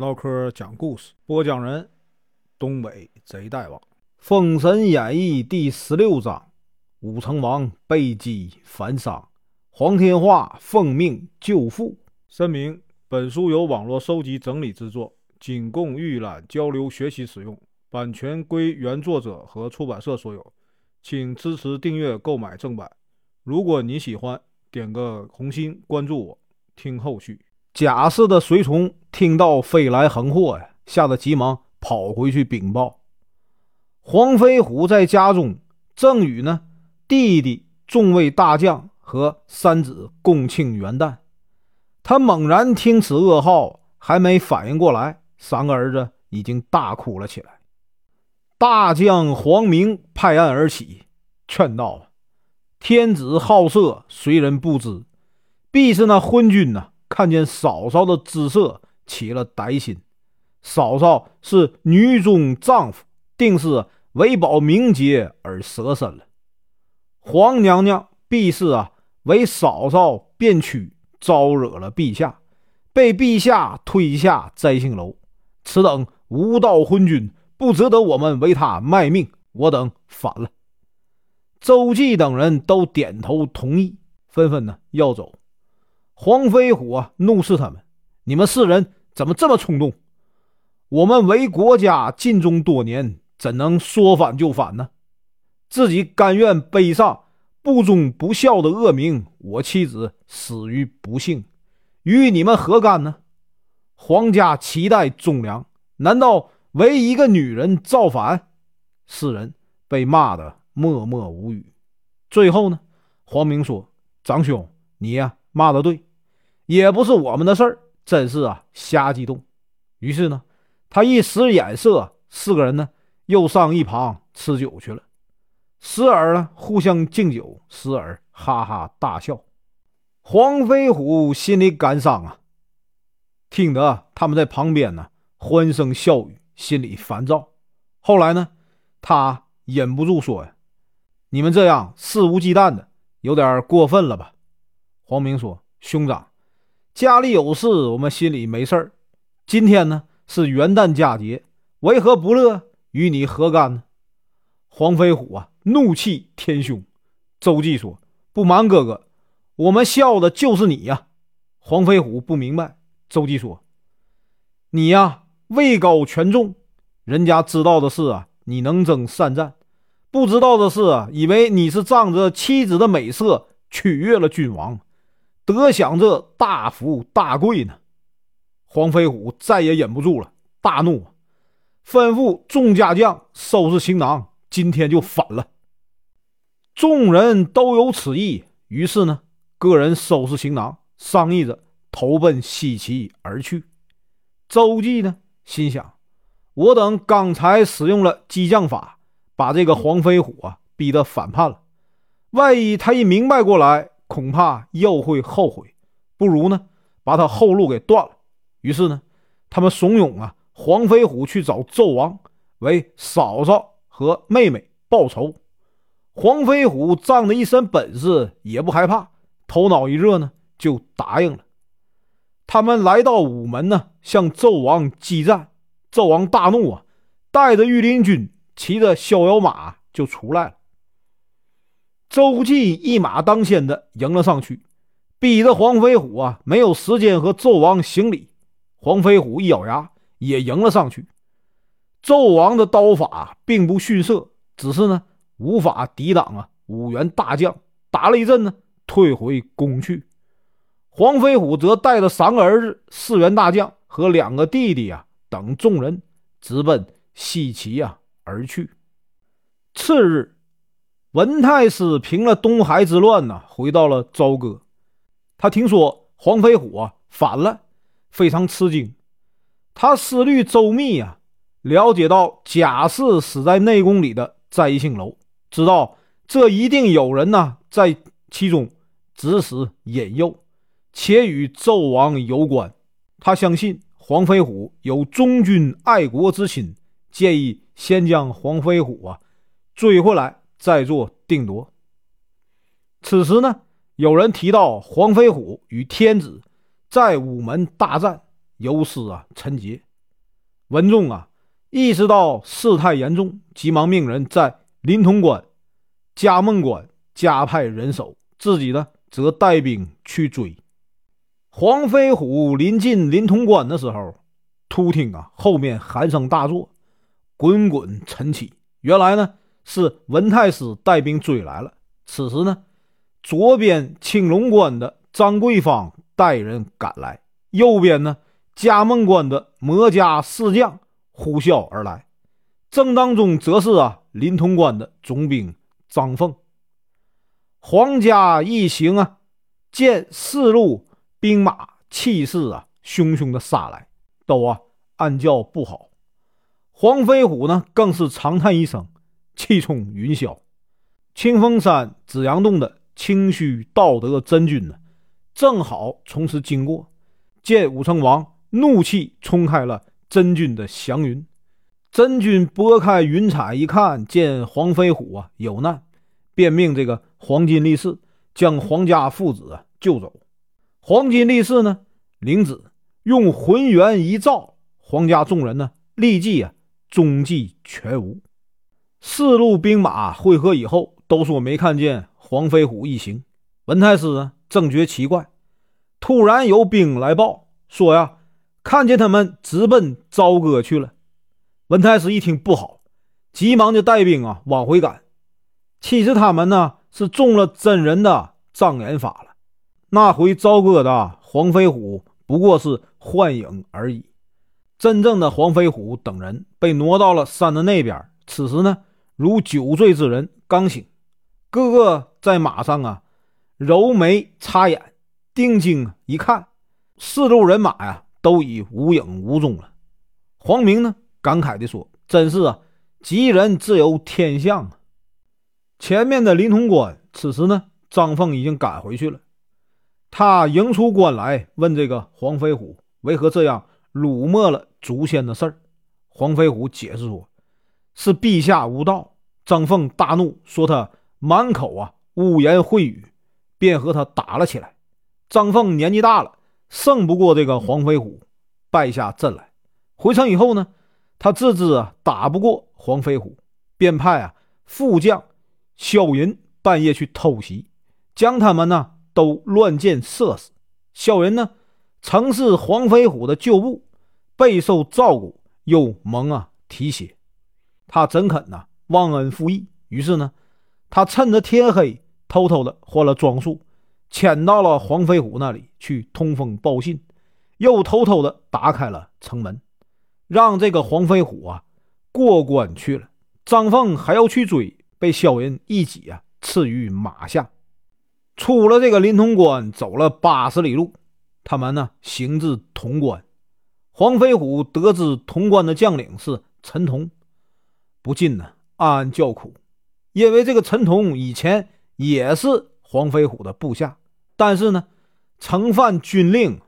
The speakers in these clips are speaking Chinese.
唠嗑讲故事，播讲人：东北贼大王，《封神演义》第十六章：武成王被击反伤，黄天化奉命救父。声明：本书由网络收集整理制作，仅供预览、交流、学习使用，版权归原作者和出版社所有，请支持订阅、购买正版。如果你喜欢，点个红心，关注我，听后续。贾氏的随从听到飞来横祸呀，吓得急忙跑回去禀报。黄飞虎在家中正与呢弟弟、众位大将和三子共庆元旦。他猛然听此噩耗，还没反应过来，三个儿子已经大哭了起来。大将黄明拍案而起，劝道：“天子好色，谁人不知？必是那昏君呐！”看见嫂嫂的姿色，起了歹心。嫂嫂是女中丈夫，定是为保名节而舍身了。皇娘娘必是啊，为嫂嫂变屈，招惹了陛下，被陛下推下摘星楼。此等无道昏君，不值得我们为他卖命。我等反了。周忌等人都点头同意，纷纷呢要走。黄飞虎啊，怒视他们：“你们四人怎么这么冲动？我们为国家尽忠多年，怎能说反就反呢？自己甘愿背上不忠不孝的恶名，我妻子死于不幸，与你们何干呢？皇家期待忠良，难道为一个女人造反？”四人被骂得默默无语。最后呢，黄明说：“长兄，你呀，骂的对。”也不是我们的事儿，真是啊，瞎激动。于是呢，他一使眼色，四个人呢又上一旁吃酒去了。时而呢互相敬酒，时而哈哈大笑。黄飞虎心里感伤啊，听得他们在旁边呢欢声笑语，心里烦躁。后来呢，他忍不住说：“呀，你们这样肆无忌惮的，有点过分了吧？”黄明说：“兄长。”家里有事，我们心里没事儿。今天呢是元旦佳节，为何不乐？与你何干呢？黄飞虎啊，怒气填胸。周忌说：“不瞒哥哥，我们笑的就是你呀。”黄飞虎不明白。周忌说：“你呀，位高权重，人家知道的是啊，你能征善战；不知道的是啊，以为你是仗着妻子的美色取悦了君王。”得享这大福大贵呢？黄飞虎再也忍不住了，大怒，吩咐众家将收拾行囊，今天就反了。众人都有此意，于是呢，个人收拾行囊，商议着投奔西岐而去。周忌呢，心想：我等刚才使用了激将法，把这个黄飞虎啊逼得反叛了，万一他一明白过来。恐怕又会后悔，不如呢把他后路给断了。于是呢，他们怂恿啊黄飞虎去找纣王，为嫂嫂和妹妹报仇。黄飞虎仗着一身本事，也不害怕，头脑一热呢就答应了。他们来到午门呢，向纣王激战。纣王大怒啊，带着御林军，骑着逍遥马就出来了。周忌一马当先的迎了上去，逼得黄飞虎啊没有时间和纣王行礼。黄飞虎一咬牙，也迎了上去。纣王的刀法并不逊色，只是呢无法抵挡啊五员大将。打了一阵呢，退回宫去。黄飞虎则带着三个儿子、四员大将和两个弟弟啊等众人直奔西岐啊而去。次日。文太师平了东海之乱呢，回到了朝歌。他听说黄飞虎啊反了，非常吃惊。他思虑周密啊，了解到贾氏死在内宫里的摘星楼，知道这一定有人呢在其中指使引诱，且与纣王有关。他相信黄飞虎有忠君爱国之心，建议先将黄飞虎啊追回来。再做定夺。此时呢，有人提到黄飞虎与天子在午门大战，有失啊陈杰。文仲啊，意识到事态严重，急忙命人在临潼关、嘉梦关加派人手，自己呢则带兵去追。黄飞虎临近临潼关的时候，突听啊后面喊声大作，滚滚尘起。原来呢是文太师带兵追来了。此时呢，左边青龙关的张桂芳带人赶来，右边呢嘉梦关的魔家四将呼啸而来。正当中则是啊临潼关的总兵张凤。黄家一行啊，见四路。兵马气势啊，汹汹的杀来，都啊暗叫不好。黄飞虎呢，更是长叹一声，气冲云霄。清风山紫阳洞的清虚道德真君呢，正好从此经过，见武成王怒气冲开了真君的祥云。真君拨开云彩一看，见黄飞虎啊有难，便命这个黄金力士将黄家父子啊救走。黄金力士呢，领旨用浑元一照，黄家众人呢立即啊踪迹全无。四路兵马会合以后，都说没看见黄飞虎一行。文太师呢正觉奇怪，突然有兵来报说呀，看见他们直奔朝歌去了。文太师一听不好，急忙就带兵啊往回赶。其实他们呢是中了真人的障眼法了。那回朝歌的黄飞虎不过是幻影而已，真正的黄飞虎等人被挪到了山的那边。此时呢，如酒醉之人刚醒，个个在马上啊，揉眉擦眼，定睛一看，四路人马呀，都已无影无踪了。黄明呢，感慨地说：“真是啊，吉人自有天相啊！”前面的临潼关，此时呢，张凤已经赶回去了。他迎出关来，问这个黄飞虎为何这样辱没了祖先的事儿。黄飞虎解释说：“是陛下无道。”张凤大怒，说他满口啊污言秽语，便和他打了起来。张凤年纪大了，胜不过这个黄飞虎，败下阵来。回城以后呢，他自知啊打不过黄飞虎，便派啊副将萧云半夜去偷袭，将他们呢。都乱箭射死。小云呢，曾是黄飞虎的旧部，备受照顾，又蒙啊提携，他怎肯呢忘恩负义？于是呢，他趁着天黑，偷偷的换了装束，潜到了黄飞虎那里去通风报信，又偷偷的打开了城门，让这个黄飞虎啊过关去了。张凤还要去追，被萧云一戟啊刺于马下。出了这个临潼关，走了八十里路，他们呢行至潼关。黄飞虎得知潼关的将领是陈同，不禁呢暗暗叫苦，因为这个陈同以前也是黄飞虎的部下，但是呢曾犯军令，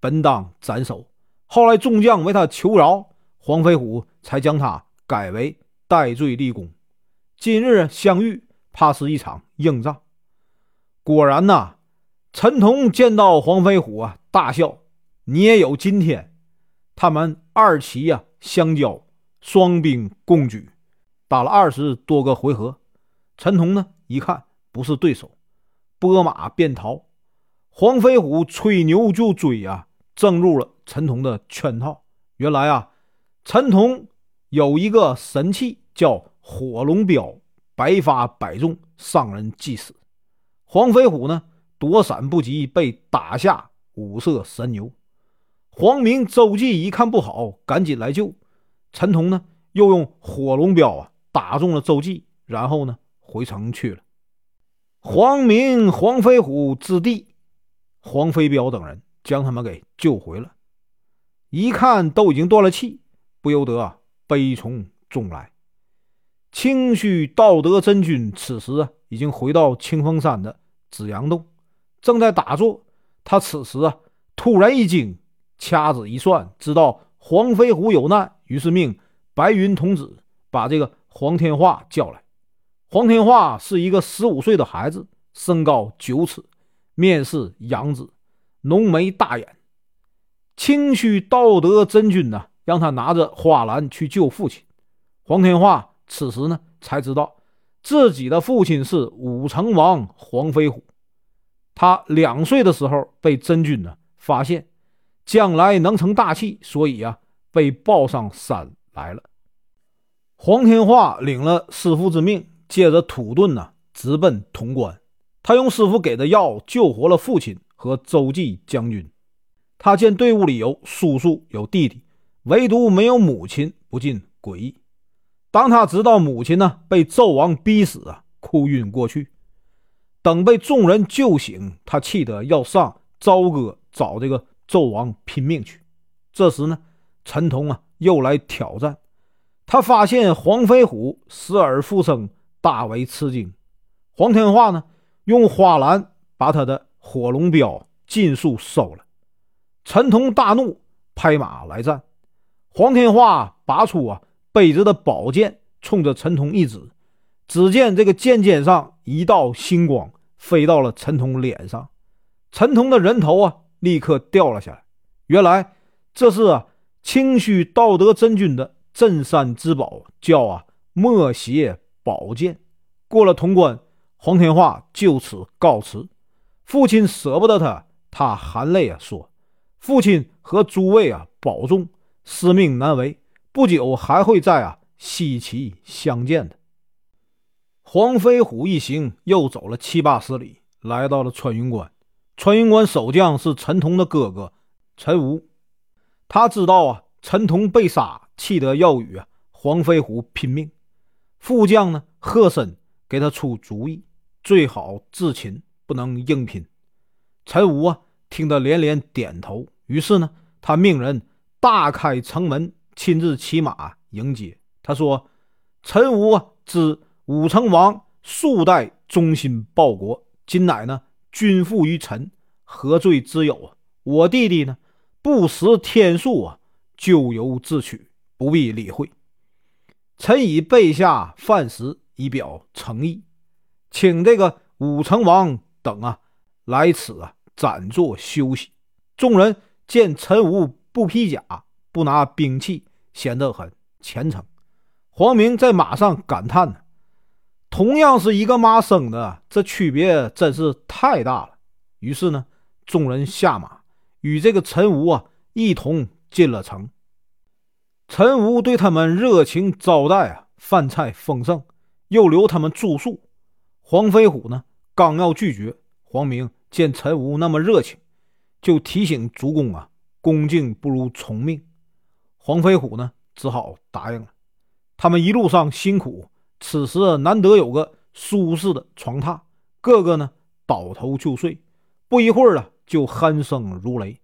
本当斩首。后来众将为他求饶，黄飞虎才将他改为戴罪立功。今日相遇，怕是一场硬仗。果然呐，陈同见到黄飞虎啊，大笑：“你也有今天。”他们二骑呀相交，双兵共举，打了二十多个回合。陈同呢一看不是对手，拨马便逃。黄飞虎吹牛就追啊，正入了陈同的圈套。原来啊，陈同有一个神器叫火龙镖，百发百中，伤人即死。黄飞虎呢，躲闪不及，被打下五色神牛。黄明、周记一看不好，赶紧来救。陈同呢，又用火龙镖啊打中了周记，然后呢回城去了。黄明、黄飞虎之弟黄飞彪等人将他们给救回了。一看都已经断了气，不由得啊悲从中来。清虚道德真君此时啊。已经回到清风山的紫阳洞，正在打坐。他此时啊，突然一惊，掐指一算，知道黄飞虎有难，于是命白云童子把这个黄天化叫来。黄天化是一个十五岁的孩子，身高九尺，面似羊子，浓眉大眼。清虚道德真君呢，让他拿着花篮去救父亲。黄天化此时呢才知道自己的父亲是武成王黄飞虎。他两岁的时候被真君呢发现，将来能成大器，所以啊被抱上山来了。黄天化领了师傅之命，借着土遁呢直奔潼关。他用师傅给的药救活了父亲和周济将军。他见队伍里有叔叔有弟弟，唯独没有母亲，不禁诡异。当他知道母亲呢被纣王逼死啊，哭晕过去。等被众人救醒，他气得要上朝歌找这个纣王拼命去。这时呢，陈同啊又来挑战。他发现黄飞虎死而复生，大为吃惊。黄天化呢？用花篮把他的火龙镖尽数收了。陈同大怒，拍马来战。黄天化拔出啊背着的宝剑，冲着陈同一指。只见这个剑尖上一道星光飞到了陈同脸上，陈同的人头啊立刻掉了下来。原来这是啊清虚道德真君的镇山之宝，叫啊墨邪宝剑。过了潼关。黄天化就此告辞，父亲舍不得他，他含泪啊说：“父亲和诸位啊保重，师命难违，不久还会再啊西岐相见的。”黄飞虎一行又走了七八十里，来到了穿云关。穿云关守将是陈同的哥哥陈武，他知道啊陈同被杀，气得要与黄飞虎拼命。副将呢贺森给他出主意。最好自擒，不能硬拼。陈武啊，听得连连点头。于是呢，他命人大开城门，亲自骑马迎接。他说：“陈武啊，知武成王数代忠心报国，今乃呢君负于臣，何罪之有啊？我弟弟呢，不识天数啊，咎由自取，不必理会。臣已备下饭食，以表诚意。”请这个武成王等啊来此啊暂坐休息。众人见陈武不披甲，不拿兵器，显得很虔诚。黄明在马上感叹呢：“同样是一个妈生的，这区别真是太大了。”于是呢，众人下马，与这个陈武啊一同进了城。陈武对他们热情招待啊，饭菜丰盛，又留他们住宿。黄飞虎呢，刚要拒绝，黄明见陈武那么热情，就提醒主公啊，恭敬不如从命。黄飞虎呢，只好答应了。他们一路上辛苦，此时难得有个舒适的床榻，个个呢倒头就睡。不一会儿了，就鼾声如雷。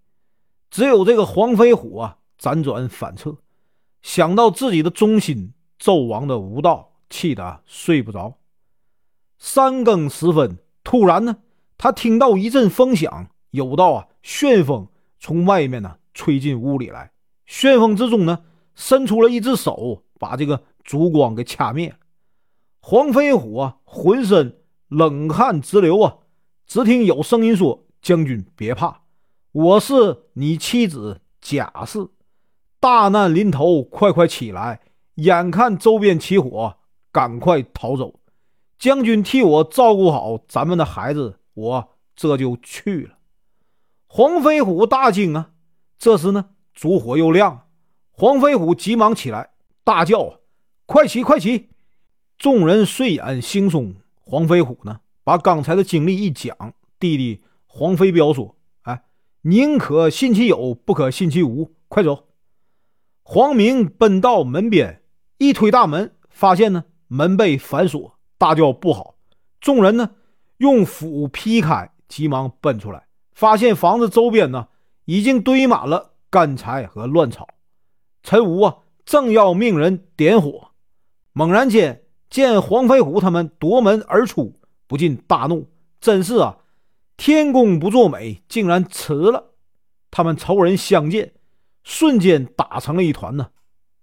只有这个黄飞虎啊，辗转反侧，想到自己的忠心，纣王的无道，气得睡不着。三更时分，突然呢，他听到一阵风响，有道啊旋风从外面呢吹进屋里来。旋风之中呢，伸出了一只手，把这个烛光给掐灭。黄飞虎啊，浑身冷汗直流啊！只听有声音说：“将军别怕，我是你妻子贾氏，大难临头，快快起来！眼看周边起火，赶快逃走。”将军替我照顾好咱们的孩子，我这就去了。黄飞虎大惊啊！这时呢，烛火又亮，黄飞虎急忙起来，大叫：“快起，快起！”众人睡眼惺忪。黄飞虎呢，把刚才的经历一讲，弟弟黄飞彪说：“哎，宁可信其有，不可信其无。快走！”黄明奔到门边，一推大门，发现呢，门被反锁。大叫不好！众人呢用斧劈开，急忙奔出来，发现房子周边呢已经堆满了干柴和乱草。陈武啊正要命人点火，猛然间见黄飞虎他们夺门而出，不禁大怒：真是啊，天公不作美，竟然迟了！他们仇人相见，瞬间打成了一团呢。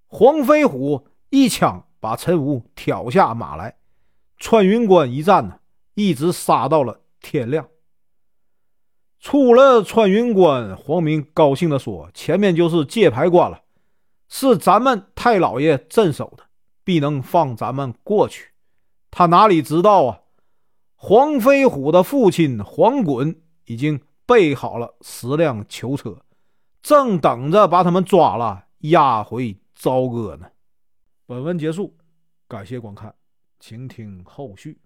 黄飞虎一枪把陈武挑下马来。穿云关一战呢，一直杀到了天亮。出了穿云关，黄明高兴地说：“前面就是界牌关了。”是咱们太老爷镇守的，必能放咱们过去。他哪里知道啊？黄飞虎的父亲黄滚已经备好了十辆囚车，正等着把他们抓了押回朝歌呢。本文结束，感谢观看，请听后续。